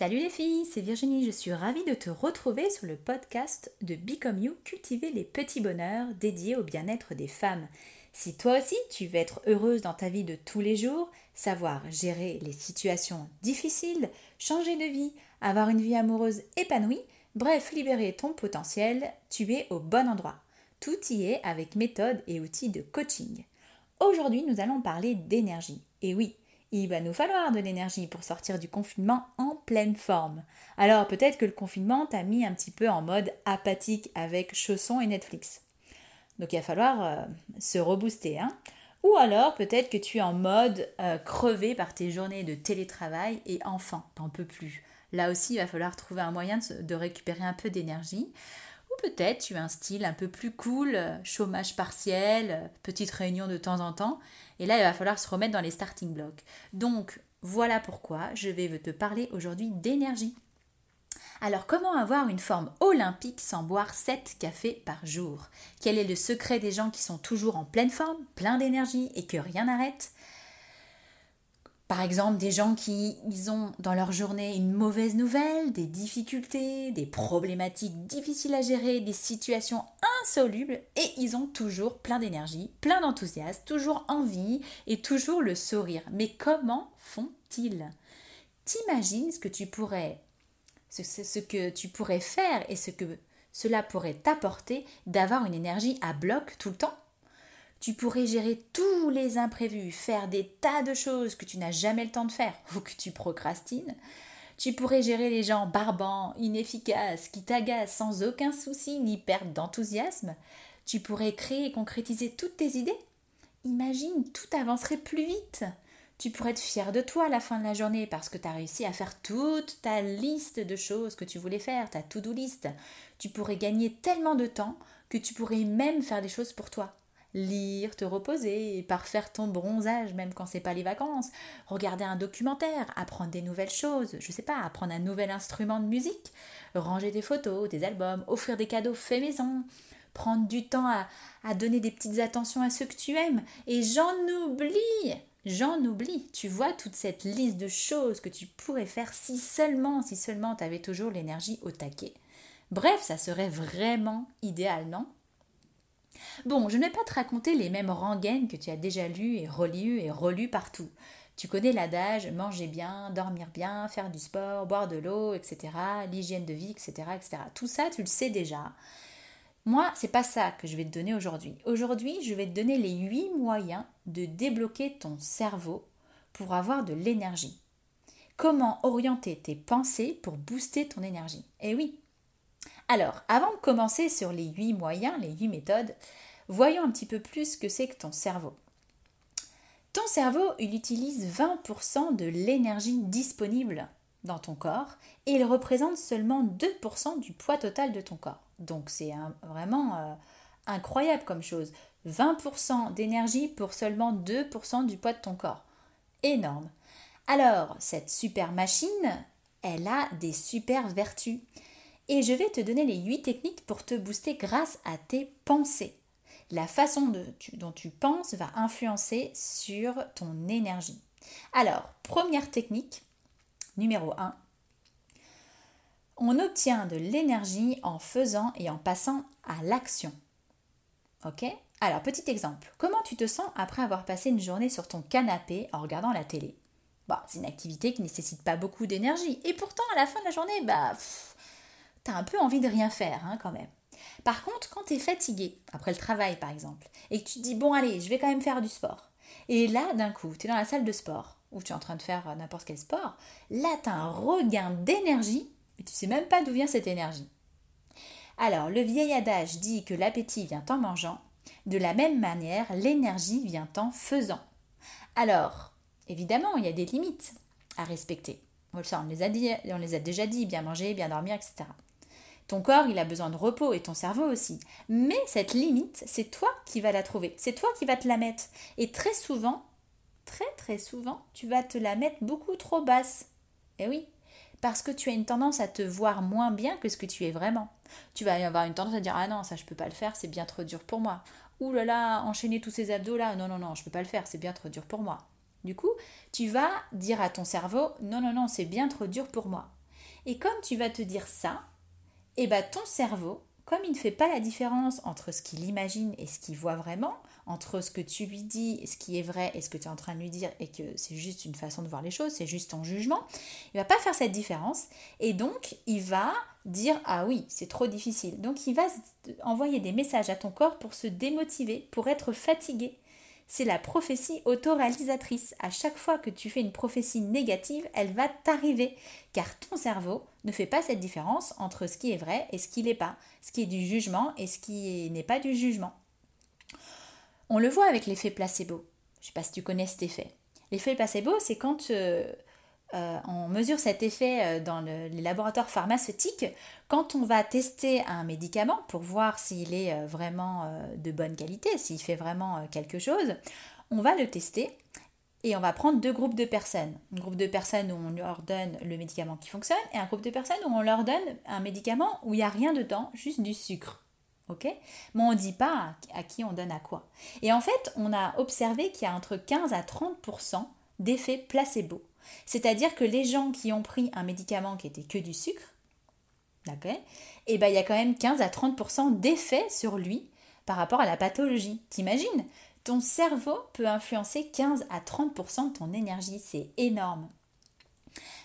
Salut les filles, c'est Virginie, je suis ravie de te retrouver sur le podcast de Become You, cultiver les petits bonheurs dédiés au bien-être des femmes. Si toi aussi tu veux être heureuse dans ta vie de tous les jours, savoir gérer les situations difficiles, changer de vie, avoir une vie amoureuse épanouie, bref, libérer ton potentiel, tu es au bon endroit. Tout y est avec méthode et outils de coaching. Aujourd'hui, nous allons parler d'énergie. Et oui, il va nous falloir de l'énergie pour sortir du confinement en pleine forme. Alors peut-être que le confinement t'a mis un petit peu en mode apathique avec chaussons et Netflix. Donc il va falloir euh, se rebooster. Hein Ou alors peut-être que tu es en mode euh, crevé par tes journées de télétravail et enfin, t'en peux plus. Là aussi, il va falloir trouver un moyen de récupérer un peu d'énergie. Peut-être tu as un style un peu plus cool, chômage partiel, petite réunion de temps en temps. Et là, il va falloir se remettre dans les starting blocks. Donc, voilà pourquoi je vais te parler aujourd'hui d'énergie. Alors comment avoir une forme olympique sans boire 7 cafés par jour? Quel est le secret des gens qui sont toujours en pleine forme, plein d'énergie et que rien n'arrête? Par exemple, des gens qui ont dans leur journée une mauvaise nouvelle, des difficultés, des problématiques difficiles à gérer, des situations insolubles, et ils ont toujours plein d'énergie, plein d'enthousiasme, toujours envie et toujours le sourire. Mais comment font-ils? T'imagines ce que tu pourrais ce que tu pourrais faire et ce que cela pourrait t'apporter d'avoir une énergie à bloc tout le temps? Tu pourrais gérer tous les imprévus, faire des tas de choses que tu n'as jamais le temps de faire ou que tu procrastines. Tu pourrais gérer les gens barbants, inefficaces, qui t'agacent sans aucun souci ni perte d'enthousiasme. Tu pourrais créer et concrétiser toutes tes idées. Imagine, tout avancerait plus vite. Tu pourrais être fier de toi à la fin de la journée parce que tu as réussi à faire toute ta liste de choses que tu voulais faire, ta to-do list. Tu pourrais gagner tellement de temps que tu pourrais même faire des choses pour toi lire, te reposer, parfaire ton bronzage même quand c'est pas les vacances, regarder un documentaire, apprendre des nouvelles choses, je sais pas, apprendre un nouvel instrument de musique, ranger des photos, des albums, offrir des cadeaux faits maison, prendre du temps à, à donner des petites attentions à ceux que tu aimes. Et j'en oublie, j'en oublie. Tu vois toute cette liste de choses que tu pourrais faire si seulement, si seulement tu avais toujours l'énergie au taquet. Bref, ça serait vraiment idéal, non? Bon, je ne vais pas te raconter les mêmes rengaines que tu as déjà lues et relues et relues partout. Tu connais l'adage manger bien, dormir bien, faire du sport, boire de l'eau, etc., l'hygiène de vie, etc., etc. Tout ça, tu le sais déjà. Moi, c'est pas ça que je vais te donner aujourd'hui. Aujourd'hui, je vais te donner les 8 moyens de débloquer ton cerveau pour avoir de l'énergie. Comment orienter tes pensées pour booster ton énergie Eh oui, alors, avant de commencer sur les 8 moyens, les 8 méthodes, voyons un petit peu plus ce que c'est que ton cerveau. Ton cerveau, il utilise 20% de l'énergie disponible dans ton corps et il représente seulement 2% du poids total de ton corps. Donc c'est vraiment euh, incroyable comme chose. 20% d'énergie pour seulement 2% du poids de ton corps. Énorme. Alors, cette super machine, elle a des super vertus et je vais te donner les 8 techniques pour te booster grâce à tes pensées. La façon dont tu penses va influencer sur ton énergie. Alors, première technique, numéro 1, on obtient de l'énergie en faisant et en passant à l'action. Ok? Alors, petit exemple. Comment tu te sens après avoir passé une journée sur ton canapé en regardant la télé? Bah, C'est une activité qui ne nécessite pas beaucoup d'énergie. Et pourtant, à la fin de la journée, bah, t'as un peu envie de rien faire hein, quand même. Par contre, quand tu es fatigué, après le travail par exemple, et que tu te dis bon allez, je vais quand même faire du sport, et là d'un coup, tu es dans la salle de sport, ou tu es en train de faire n'importe quel sport, là tu as un regain d'énergie, et tu sais même pas d'où vient cette énergie. Alors, le vieil adage dit que l'appétit vient en mangeant, de la même manière, l'énergie vient en faisant. Alors, évidemment, il y a des limites à respecter. on les a, on les a déjà dit, bien manger, bien dormir, etc. Ton corps, il a besoin de repos et ton cerveau aussi. Mais cette limite, c'est toi qui vas la trouver. C'est toi qui vas te la mettre. Et très souvent, très très souvent, tu vas te la mettre beaucoup trop basse. Eh oui, parce que tu as une tendance à te voir moins bien que ce que tu es vraiment. Tu vas avoir une tendance à dire ah non ça je peux pas le faire c'est bien trop dur pour moi. Ouh là là enchaîner tous ces abdos là non non non je peux pas le faire c'est bien trop dur pour moi. Du coup tu vas dire à ton cerveau non non non c'est bien trop dur pour moi. Et comme tu vas te dire ça, eh ben ton cerveau, comme il ne fait pas la différence entre ce qu'il imagine et ce qu'il voit vraiment, entre ce que tu lui dis, et ce qui est vrai et ce que tu es en train de lui dire, et que c'est juste une façon de voir les choses, c'est juste ton jugement, il va pas faire cette différence, et donc il va dire ah oui, c'est trop difficile. Donc il va envoyer des messages à ton corps pour se démotiver, pour être fatigué. C'est la prophétie autoréalisatrice. À chaque fois que tu fais une prophétie négative, elle va t'arriver, car ton cerveau ne fait pas cette différence entre ce qui est vrai et ce qui n'est pas, ce qui est du jugement et ce qui n'est pas du jugement. On le voit avec l'effet placebo. Je ne sais pas si tu connais cet effet. L'effet placebo, c'est quand euh, euh, on mesure cet effet euh, dans les laboratoires pharmaceutiques, quand on va tester un médicament pour voir s'il est vraiment de bonne qualité, s'il fait vraiment quelque chose, on va le tester et on va prendre deux groupes de personnes. Un groupe de personnes où on leur donne le médicament qui fonctionne et un groupe de personnes où on leur donne un médicament où il n'y a rien dedans, juste du sucre. Mais on ne dit pas à qui on donne à quoi. Et en fait, on a observé qu'il y a entre 15 à 30% d'effet placebo. C'est-à-dire que les gens qui ont pris un médicament qui était que du sucre, Et eh ben il y a quand même 15 à 30% d'effet sur lui par rapport à la pathologie. T'imagines? Ton cerveau peut influencer 15 à 30% de ton énergie, c'est énorme.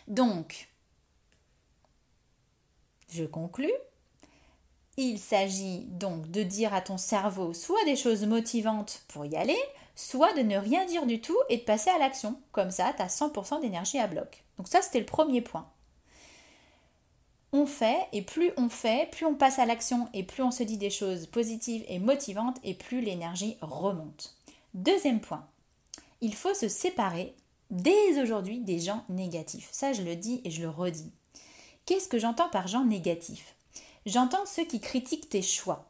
Donc, je conclus il s'agit donc de dire à ton cerveau soit des choses motivantes pour y aller, soit de ne rien dire du tout et de passer à l'action. Comme ça, tu as 100% d'énergie à bloc. Donc ça, c'était le premier point. On fait, et plus on fait, plus on passe à l'action, et plus on se dit des choses positives et motivantes, et plus l'énergie remonte. Deuxième point, il faut se séparer dès aujourd'hui des gens négatifs. Ça, je le dis et je le redis. Qu'est-ce que j'entends par gens négatifs? J'entends ceux qui critiquent tes choix,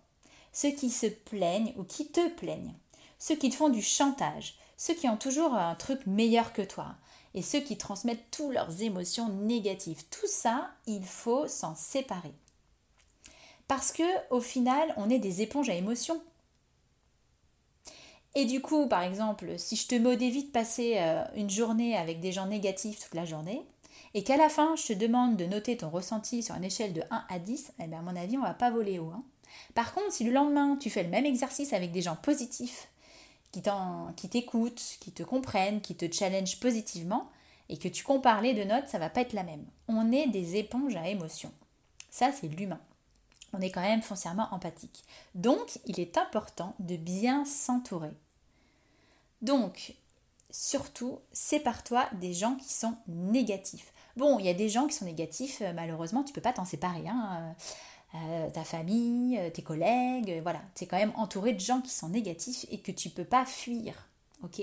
ceux qui se plaignent ou qui te plaignent, ceux qui te font du chantage, ceux qui ont toujours un truc meilleur que toi, et ceux qui transmettent toutes leurs émotions négatives. Tout ça, il faut s'en séparer. Parce que au final, on est des éponges à émotions. Et du coup, par exemple, si je te modévie de passer euh, une journée avec des gens négatifs toute la journée, et qu'à la fin, je te demande de noter ton ressenti sur une échelle de 1 à 10, eh bien, à mon avis, on va pas voler haut. Hein. Par contre, si le lendemain, tu fais le même exercice avec des gens positifs, qui t'écoutent, qui te comprennent, qui te challengent positivement, et que tu compares les deux notes, ça va pas être la même. On est des éponges à émotions. Ça, c'est l'humain. On est quand même foncièrement empathique. Donc, il est important de bien s'entourer. Donc, surtout, sépare-toi des gens qui sont négatifs. Bon, il y a des gens qui sont négatifs, euh, malheureusement, tu peux pas t'en séparer. Hein. Euh, euh, ta famille, tes collègues, voilà. Tu es quand même entouré de gens qui sont négatifs et que tu peux pas fuir. Ok?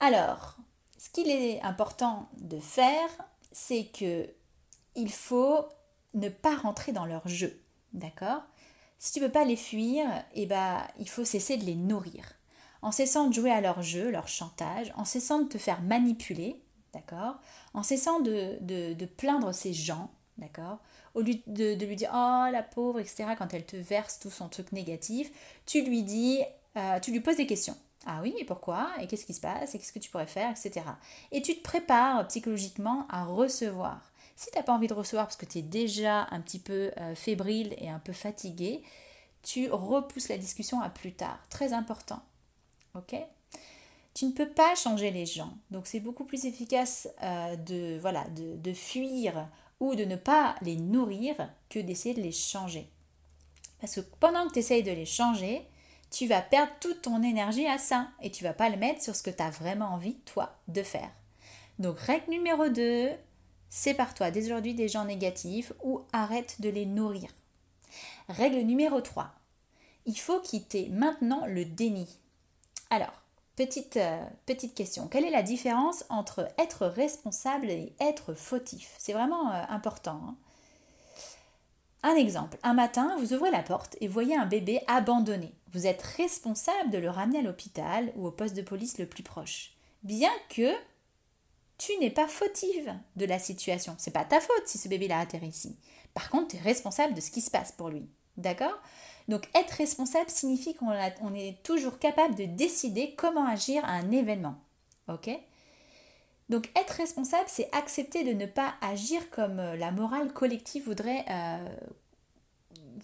Alors, ce qu'il est important de faire, c'est que il faut ne pas rentrer dans leur jeu. D'accord? Si tu peux pas les fuir, eh ben, il faut cesser de les nourrir. En cessant de jouer à leur jeu, leur chantage, en cessant de te faire manipuler, d'accord? En cessant de, de, plaindre ces gens, d'accord? Au lieu de, lui dire oh la pauvre, etc., quand elle te verse tout son truc négatif, tu lui dis, euh, tu lui poses des questions. Ah oui, et pourquoi? Et qu'est-ce qui se passe? Et qu'est-ce que tu pourrais faire Etc. Et tu te prépares psychologiquement à recevoir. Si tu n'as pas envie de recevoir parce que tu es déjà un petit peu euh, fébrile et un peu fatigué, tu repousses la discussion à plus tard. Très important. Ok? Tu ne peux pas changer les gens. Donc c'est beaucoup plus efficace euh, de, voilà, de, fuir ou de ne pas les nourrir que d'essayer de les changer. Parce que pendant que tu essayes de les changer, tu vas perdre toute ton énergie à ça et tu vas pas le mettre sur ce que tu as vraiment envie, toi, de faire. Donc règle numéro 2, sépare-toi dès aujourd'hui des gens négatifs ou arrête de les nourrir. Règle numéro 3, il faut quitter maintenant le déni. Alors, Petite, euh, petite question. Quelle est la différence entre être responsable et être fautif? C'est vraiment euh, important. Hein. un exemple. Un matin, vous ouvrez la porte et voyez un bébé abandonné. Vous êtes responsable de le ramener à l'hôpital ou au poste de police le plus proche. Bien que tu n'es pas fautive de la situation. C'est pas ta faute si ce bébé l'a atterri ici. Par contre, tu es responsable de ce qui se passe pour lui. D'accord? Donc être responsable signifie qu'on est toujours capable de décider comment agir à un événement. Ok? Donc être responsable, c'est accepter de ne pas agir comme euh, la morale collective voudrait, euh,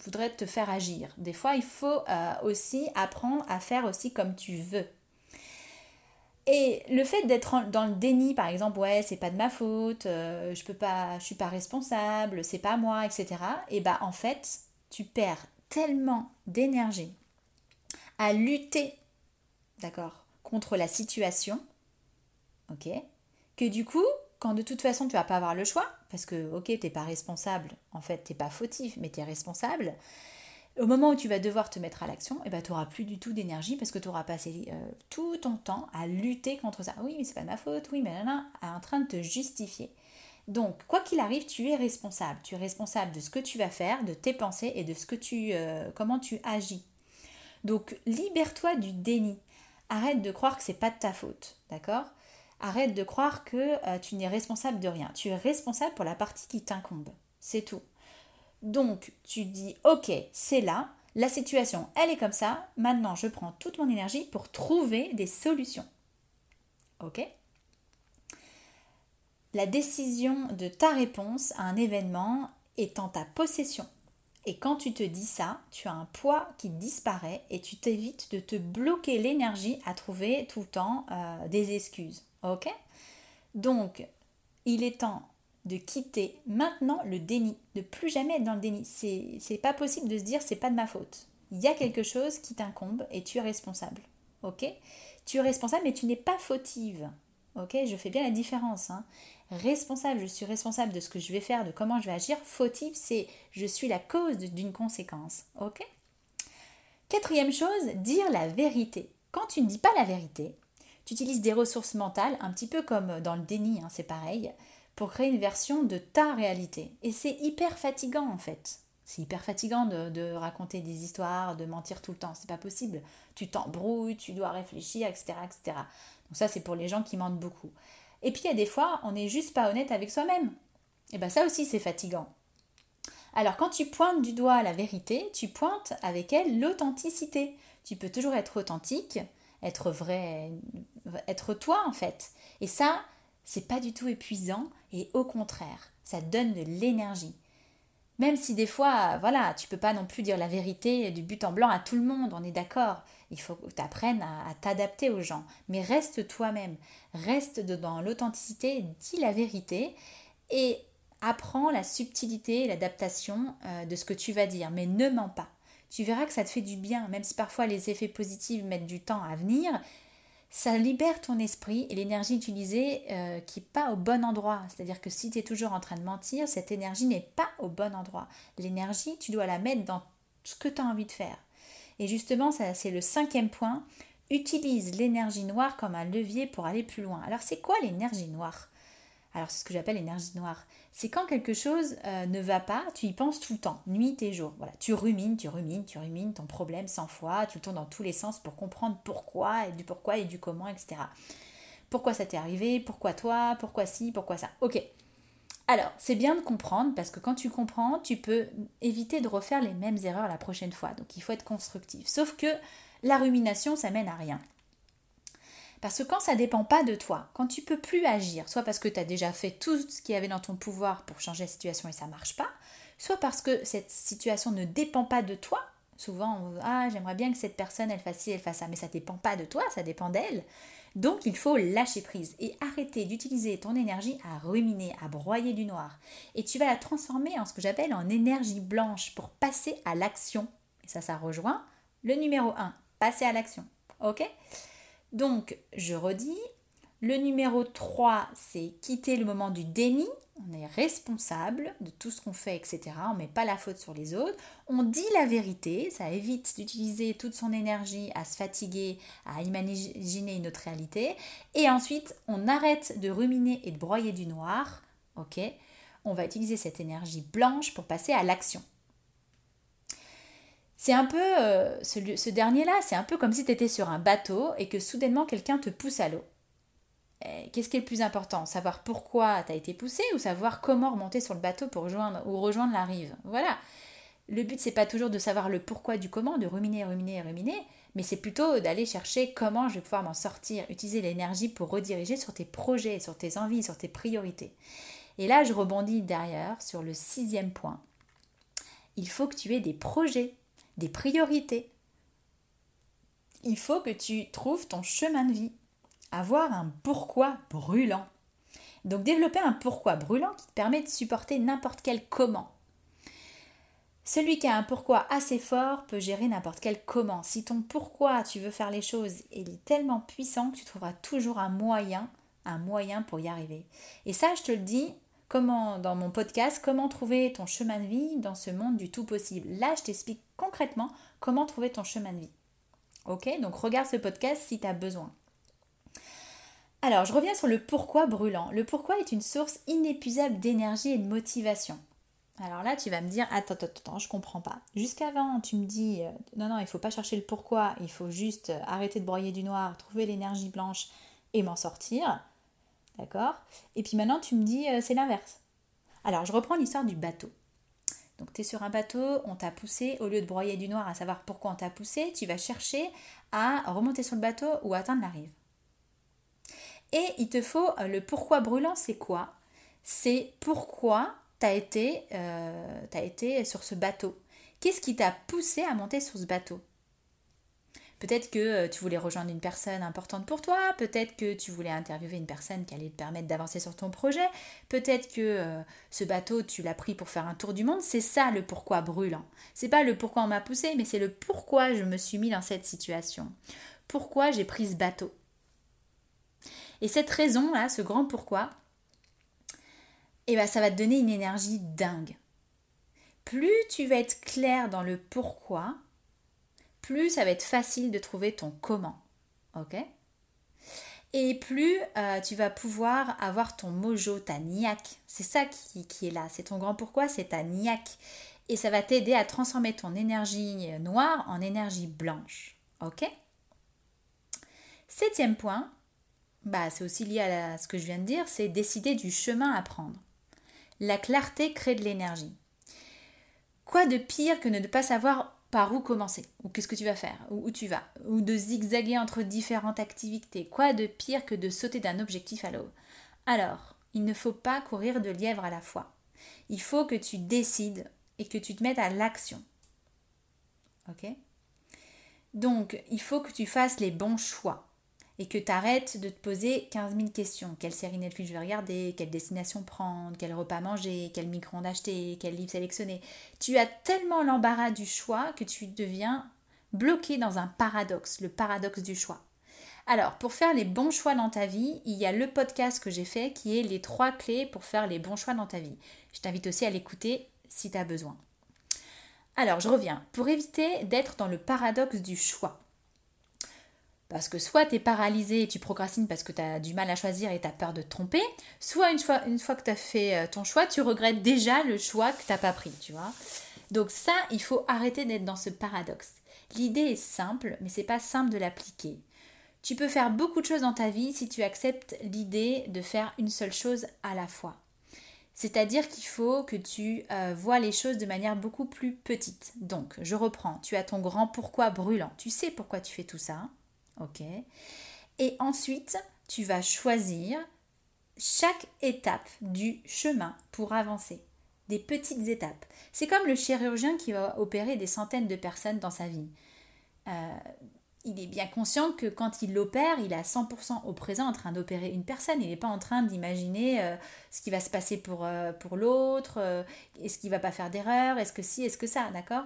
voudrait te faire agir. Des fois, il faut euh, aussi apprendre à faire aussi comme tu veux. Et le fait d'être dans le déni, par exemple, ouais, c'est pas de ma faute, je peux pas, je suis pas responsable, c'est pas moi, etc. Et bah en fait, tu perds tellement d'énergie à lutter, d'accord, contre la situation, ok, que du coup, quand de toute façon tu vas pas avoir le choix, parce que ok, t'es pas responsable, en fait t'es pas fautif, mais tu es responsable, au moment où tu vas devoir te mettre à l'action, eh ben, tu n'auras plus du tout d'énergie parce que tu auras passé euh, tout ton temps à lutter contre ça. Oui, mais c'est pas ma faute, oui, mais là, là, en train de te justifier. Donc, quoi qu'il arrive, tu es responsable. Tu es responsable de ce que tu vas faire, de tes pensées et de ce que tu, euh, comment tu agis. Donc, libère-toi du déni. Arrête de croire que c'est pas de ta faute, d'accord? Arrête de croire que euh, tu n'es responsable de rien. Tu es responsable pour la partie qui t'incombe. C'est tout. Donc, tu dis, ok, c'est là, la situation, elle est comme ça, maintenant je prends toute mon énergie pour trouver des solutions. Ok? La décision de ta réponse à un événement est en ta possession. Et quand tu te dis ça, tu as un poids qui disparaît et tu t'évites de te bloquer l'énergie à trouver tout le temps euh, des excuses. Ok? Donc, il est temps de quitter maintenant le déni, de plus jamais être dans le déni. C'est pas possible de se dire c'est pas de ma faute. Il y a quelque chose qui t'incombe et tu es responsable. Ok? Tu es responsable mais tu n'es pas fautive. Ok? Je fais bien la différence. Hein. Responsable, je suis responsable de ce que je vais faire, de comment je vais agir. Fautive, c'est je suis la cause d'une conséquence. Ok? Quatrième chose, dire la vérité. Quand tu ne dis pas la vérité, tu utilises des ressources mentales, un petit peu comme dans le déni, hein, c'est pareil, pour créer une version de ta réalité. Et c'est hyper fatigant en fait. C'est hyper fatigant de, raconter des histoires, de mentir tout le temps. C'est pas possible. Tu t'embrouilles, tu dois réfléchir, etc., etc. Donc ça, c'est pour les gens qui mentent beaucoup. Et puis il y a des fois, on n'est juste pas honnête avec soi-même. Et bien ça aussi, c'est fatigant. Alors quand tu pointes du doigt la vérité, tu pointes avec elle l'authenticité. Tu peux toujours être authentique, être vrai, être toi en fait. Et ça, c'est pas du tout épuisant et au contraire, ça donne de l'énergie. Même si des fois, voilà, tu peux pas non plus dire la vérité du but en blanc à tout le monde, on est d'accord. Il faut que tu apprennes à, t'adapter aux gens. Mais reste toi-même, reste dans l'authenticité, dis la vérité et apprends la subtilité l'adaptation euh, de ce que tu vas dire. Mais ne mens pas. Tu verras que ça te fait du bien, même si parfois les effets positifs mettent du temps à venir ça libère ton esprit et l'énergie utilisée euh, qui n'est pas au bon endroit. C'est-à-dire que si tu es toujours en train de mentir, cette énergie n'est pas au bon endroit. L'énergie, tu dois la mettre dans ce que tu as envie de faire. Et justement, ça, c'est le cinquième point. Utilise l'énergie noire comme un levier pour aller plus loin. Alors c'est quoi l'énergie noire? Alors c'est ce que j'appelle l'énergie noire c'est quand quelque chose euh, ne va pas, tu y penses tout le temps, nuit et jour. Voilà, tu rumines, tu rumines, tu rumines ton problème sans fois, tu tournes dans tous les sens pour comprendre pourquoi et du pourquoi et du comment, etc. Pourquoi ça t'est arrivé, pourquoi toi, pourquoi ci, pourquoi ça? Ok. Alors, c'est bien de comprendre parce que quand tu comprends, tu peux éviter de refaire les mêmes erreurs la prochaine fois. Donc, il faut être constructif. Sauf que la rumination, ça mène à rien. Parce que quand ça ne dépend pas de toi, quand tu peux plus agir, soit parce que tu as déjà fait tout ce qu'il y avait dans ton pouvoir pour changer la situation et ça marche pas, soit parce que cette situation ne dépend pas de toi. Souvent, ah, j'aimerais bien que cette personne elle fasse ci, elle fasse ça, mais ça ne dépend pas de toi, ça dépend d'elle. Donc il faut lâcher prise et arrêter d'utiliser ton énergie à ruminer, à broyer du noir. Et tu vas la transformer en ce que j'appelle en énergie blanche pour passer à l'action. Et ça, ça rejoint le numéro 1, passer à l'action. Ok? Donc, je redis, le numéro 3, c'est quitter le moment du déni. On est responsable de tout ce qu'on fait, etc. On ne met pas la faute sur les autres. On dit la vérité, ça évite d'utiliser toute son énergie à se fatiguer, à imaginer une autre réalité. Et ensuite, on arrête de ruminer et de broyer du noir. On va utiliser cette énergie blanche pour passer à l'action. C'est un peu, euh, ce, dernier-là, c'est un peu comme si tu étais sur un bateau et que soudainement quelqu'un te pousse à l'eau. Qu'est-ce qui est le plus important? Savoir pourquoi tu as été poussé ou savoir comment remonter sur le bateau pour rejoindre ou rejoindre la rive? Voilà. Le but, c'est pas toujours de savoir le pourquoi du comment, de ruminer, ruminer, ruminer, mais c'est plutôt d'aller chercher comment je vais pouvoir m'en sortir, utiliser l'énergie pour rediriger sur tes projets, sur tes envies, sur tes priorités. Et là, je rebondis derrière sur le sixième point. Il faut que tu aies des projets, des priorités. Il faut que tu trouves ton chemin de vie, avoir un pourquoi brûlant. Donc développer un pourquoi brûlant qui te permet de supporter n'importe quel comment. Celui qui a un pourquoi assez fort peut gérer n'importe quel comment. Si ton pourquoi tu veux faire les choses est tellement puissant que tu trouveras toujours un moyen, un moyen pour y arriver. Et ça, je te le dis, comment dans mon podcast, comment trouver ton chemin de vie dans ce monde du tout possible. Là, je t'explique concrètement comment trouver ton chemin de vie. Ok? Donc regarde ce podcast si tu as besoin. Alors, je reviens sur le pourquoi brûlant. Le pourquoi est une source inépuisable d'énergie et de motivation. Alors là, tu vas me dire, attends, attends, attends, je comprends pas. Jusqu'avant, tu me dis, euh, non, non, il faut pas chercher le pourquoi, il faut juste euh, arrêter de broyer du noir, trouver l'énergie blanche et m'en sortir. D'accord? Et puis maintenant, tu me dis, euh, c'est l'inverse. Alors, je reprends l'histoire du bateau. Donc, tu es sur un bateau, on t'a poussé, au lieu de broyer du noir à savoir pourquoi on t'a poussé, tu vas chercher à remonter sur le bateau ou atteindre la rive. Et il te faut le pourquoi brûlant, c'est quoi? C'est pourquoi tu as, été, euh, été sur ce bateau Qu'est-ce qui t'a poussé à monter sur ce bateau? Peut-être que euh, tu voulais rejoindre une personne importante pour toi, peut-être que tu voulais interviewer une personne qui allait te permettre d'avancer sur ton projet, peut-être que euh, ce bateau tu l'as pris pour faire un tour du monde, c'est ça le pourquoi brûlant. C'est pas le pourquoi on m'a poussé, mais c'est le pourquoi je me suis mis dans cette situation. Pourquoi j'ai pris ce bateau? Et cette raison là, ce grand pourquoi, et ben ça va te donner une énergie dingue. Plus tu vas être clair dans le pourquoi, plus ça va être facile de trouver ton comment. Ok? Et plus euh, tu vas pouvoir avoir ton mojo, ta niaque. C'est ça qui, qui est là. C'est ton grand pourquoi, c'est ta niaque. Et ça va t'aider à transformer ton énergie noire en énergie blanche. Ok? Septième point, bah, c'est aussi lié à ce que je viens de dire, c'est décider du chemin à prendre. La clarté crée de l'énergie. Quoi de pire que ne pas savoir par où commencer, ou qu'est-ce que tu vas faire, ou où tu vas, ou de zigzaguer entre différentes activités? Quoi de pire que de sauter d'un objectif à l'autre? Alors, il ne faut pas courir de lièvre à la fois. Il faut que tu décides et que tu te mettes à l'action. Ok? Donc, il faut que tu fasses les bons choix et que tu arrêtes de te poser 15 000 questions. Quelle série Netflix je vais regarder Quelle destination prendre Quel repas manger Quel micro-ondes acheter Quel livre sélectionner Tu as tellement l'embarras du choix que tu deviens bloqué dans un paradoxe, le paradoxe du choix. Alors, pour faire les bons choix dans ta vie, il y a le podcast que j'ai fait qui est les trois clés pour faire les bons choix dans ta vie. Je t'invite aussi à l'écouter si tu as besoin. Alors, je reviens. Pour éviter d'être dans le paradoxe du choix, parce que soit tu es paralysé et tu procrastines parce que tu as du mal à choisir et tu as peur de te tromper, soit une fois, que tu as fait euh, ton choix, tu regrettes déjà le choix que tu pas pris, tu vois. Donc ça, il faut arrêter d'être dans ce paradoxe. L'idée est simple, mais c'est pas simple de l'appliquer. Tu peux faire beaucoup de choses dans ta vie si tu acceptes l'idée de faire une seule chose à la fois. C'est-à-dire qu'il faut que tu euh, vois les choses de manière beaucoup plus petite. Donc, je reprends, tu as ton grand pourquoi brûlant. Tu sais pourquoi tu fais tout ça. Ok Et ensuite, tu vas choisir chaque étape du chemin pour avancer. Des petites étapes. C'est comme le chirurgien qui va opérer des centaines de personnes dans sa vie. Euh, il est bien conscient que quand il l'opère, il est à 100% au présent en train d'opérer une personne. Il n'est pas en train d'imaginer euh, ce qui va se passer pour, euh, l'autre, est-ce qu'il va pas faire d'erreur, est-ce que si, est-ce que ça, d'accord?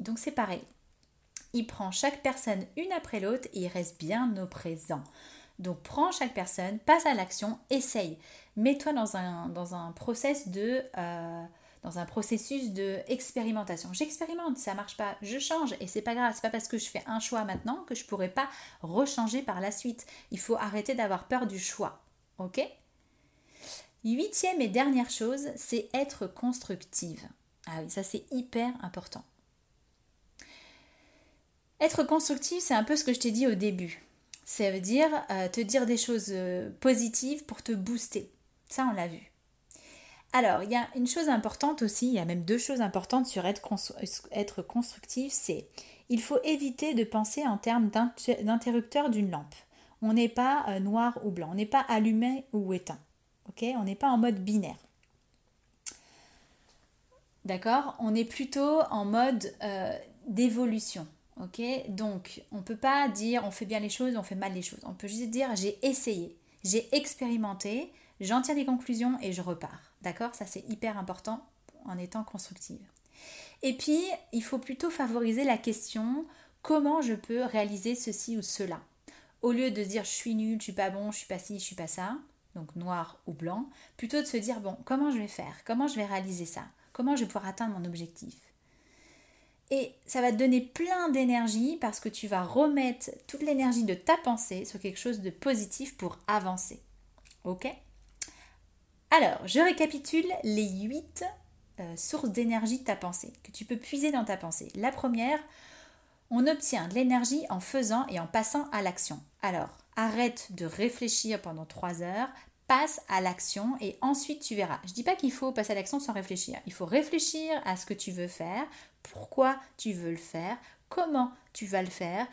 Donc c'est pareil il prend chaque personne une après l'autre et il reste bien au présent. Donc prends chaque personne, passe à l'action, essaye. Mets-toi. Euh, dans un processus de expérimentation. J'expérimente, ça marche pas, je change et c'est pas grave, c'est pas parce que je fais un choix maintenant que je pourrais pas rechanger par la suite. Il faut arrêter d'avoir peur du choix. OK? Huitième et dernière chose, c'est être constructive. Ah oui, ça c'est hyper important. Être constructif, c'est un peu ce que je t'ai dit au début. Ça veut dire euh, te dire des choses euh, positives pour te booster. Ça, on l'a vu. Alors, il y a une chose importante aussi, il y a même deux choses importantes sur être, constructif, c'est il faut éviter de penser en termes d'interrupteur d'une lampe. On n'est pas euh, noir ou blanc, on n'est pas allumé ou éteint. on n'est pas en mode binaire. D'accord? On est plutôt en mode d'évolution. Ok Donc, on ne peut pas dire on fait bien les choses, on fait mal les choses. On peut juste dire j'ai essayé, j'ai expérimenté, j'en tire des conclusions et je repars. D'accord? Ça, c'est hyper important en étant constructive. Et puis, il faut plutôt favoriser la question comment je peux réaliser ceci ou cela? Au lieu de dire je suis nul, je suis pas bon, je suis pas ci, je suis pas ça, donc noir ou blanc, plutôt de se dire bon, comment je vais faire? Comment je vais réaliser ça? Comment je vais pouvoir atteindre mon objectif? Et ça va te donner plein d'énergie parce que tu vas remettre toute l'énergie de ta pensée sur quelque chose de positif pour avancer. Ok? Alors, je récapitule les 8 euh, sources d'énergie de ta pensée que tu peux puiser dans ta pensée. La première, on obtient de l'énergie en faisant et en passant à l'action. Alors, arrête de réfléchir pendant 3 heures, passe à l'action et ensuite tu verras. Je ne dis pas qu'il faut passer à l'action sans réfléchir. Il faut réfléchir à ce que tu veux faire, pourquoi tu veux le faire, comment tu vas le faire.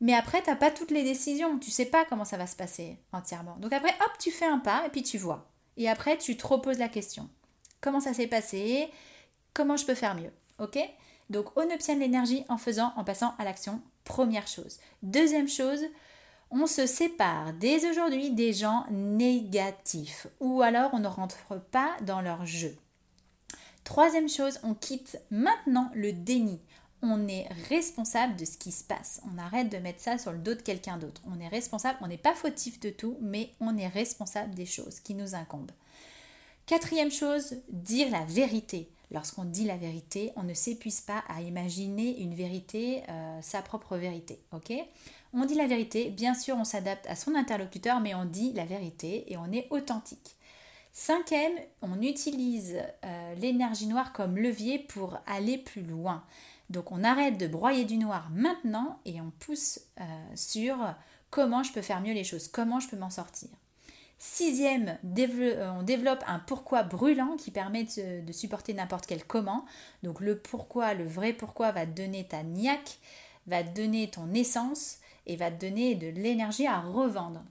Mais après, tu n'as pas toutes les décisions. Tu sais pas comment ça va se passer entièrement. Donc après, hop, tu fais un pas et puis tu vois. Et après, tu te reposes la question. Comment ça s'est passé? Comment je peux faire mieux? Ok? Donc on obtient de l'énergie en faisant, en passant à l'action. Première chose. Deuxième chose, on se sépare dès aujourd'hui des gens négatifs ou alors on ne rentre pas dans leur jeu. Troisième chose, on quitte maintenant le déni. On est responsable de ce qui se passe. On arrête de mettre ça sur le dos de quelqu'un d'autre. On est responsable, on n'est pas fautif de tout, mais on est responsable des choses qui nous incombent. Quatrième chose, dire la vérité. Lorsqu'on dit la vérité, on ne s'épuise pas à imaginer une vérité, euh, sa propre vérité. On dit la vérité, bien sûr on s'adapte à son interlocuteur, mais on dit la vérité et on est authentique. Cinquième, on utilise euh, l'énergie noire comme levier pour aller plus loin. Donc on arrête de broyer du noir maintenant et on pousse euh, sur comment je peux faire mieux les choses, comment je peux m'en sortir. Sixième, euh, on développe un pourquoi brûlant qui permet de, supporter n'importe quel comment. Donc le pourquoi, le vrai pourquoi va te donner ta niaque, va te donner ton essence et va te donner de l'énergie à revendre.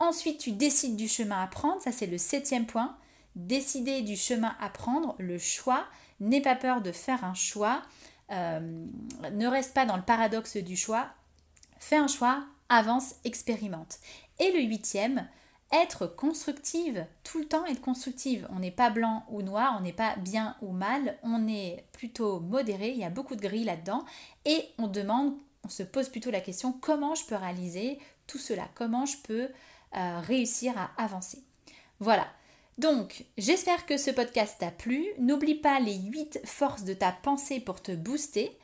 Ensuite, tu décides du chemin à prendre, ça c'est le septième point. Décider du chemin à prendre, le choix. N'aie pas peur de faire un choix. Euh, ne reste pas dans le paradoxe du choix. Fais un choix, avance, expérimente. Et le huitième, être constructive, tout le temps être constructive. On n'est pas blanc ou noir, on n'est pas bien ou mal, on est plutôt modéré, il y a beaucoup de gris là-dedans, et on demande, on se pose plutôt la question comment je peux réaliser tout cela, comment je peux euh, réussir à avancer. Voilà. Donc, j'espère que ce podcast t'a plu. N'oublie pas les 8 forces de ta pensée pour te booster.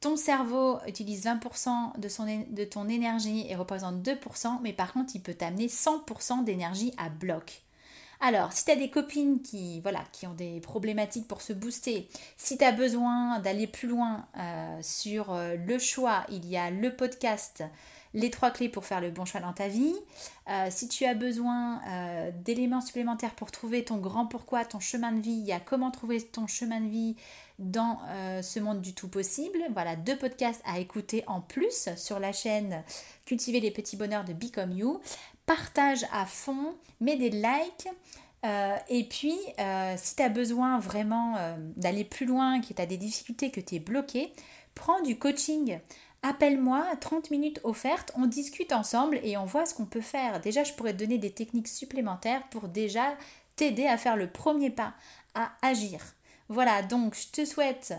Ton cerveau utilise 20% de, son, ton énergie et représente 2%, mais par contre, il peut t'amener 100% d'énergie à bloc. Alors, si tu as des copines qui, voilà, qui ont des problématiques pour se booster, si tu as besoin d'aller plus loin euh, sur euh, le choix, il y a le podcast les trois clés pour faire le bon choix dans ta vie. Euh, si tu as besoin euh, d'éléments supplémentaires pour trouver ton grand pourquoi, ton chemin de vie, il y a comment trouver ton chemin de vie dans euh, ce monde du tout possible. Voilà, deux podcasts à écouter en plus sur la chaîne Cultiver les petits bonheurs de Become You. Partage à fond, mets des likes. et puis, si tu as besoin vraiment d'aller plus loin, que tu as des difficultés, que tu es bloqué, prends du coaching appelle-moi, 30 minutes offertes, on discute ensemble et on voit ce qu'on peut faire. Déjà, je pourrais te donner des techniques supplémentaires pour déjà t'aider à faire le premier pas, à agir. Voilà, donc je te souhaite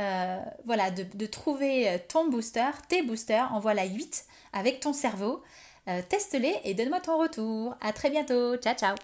euh, voilà, de, trouver ton booster, tes boosters, en voilà 8 avec ton cerveau. Euh, teste-les et donne-moi ton retour. À très bientôt. Ciao, ciao.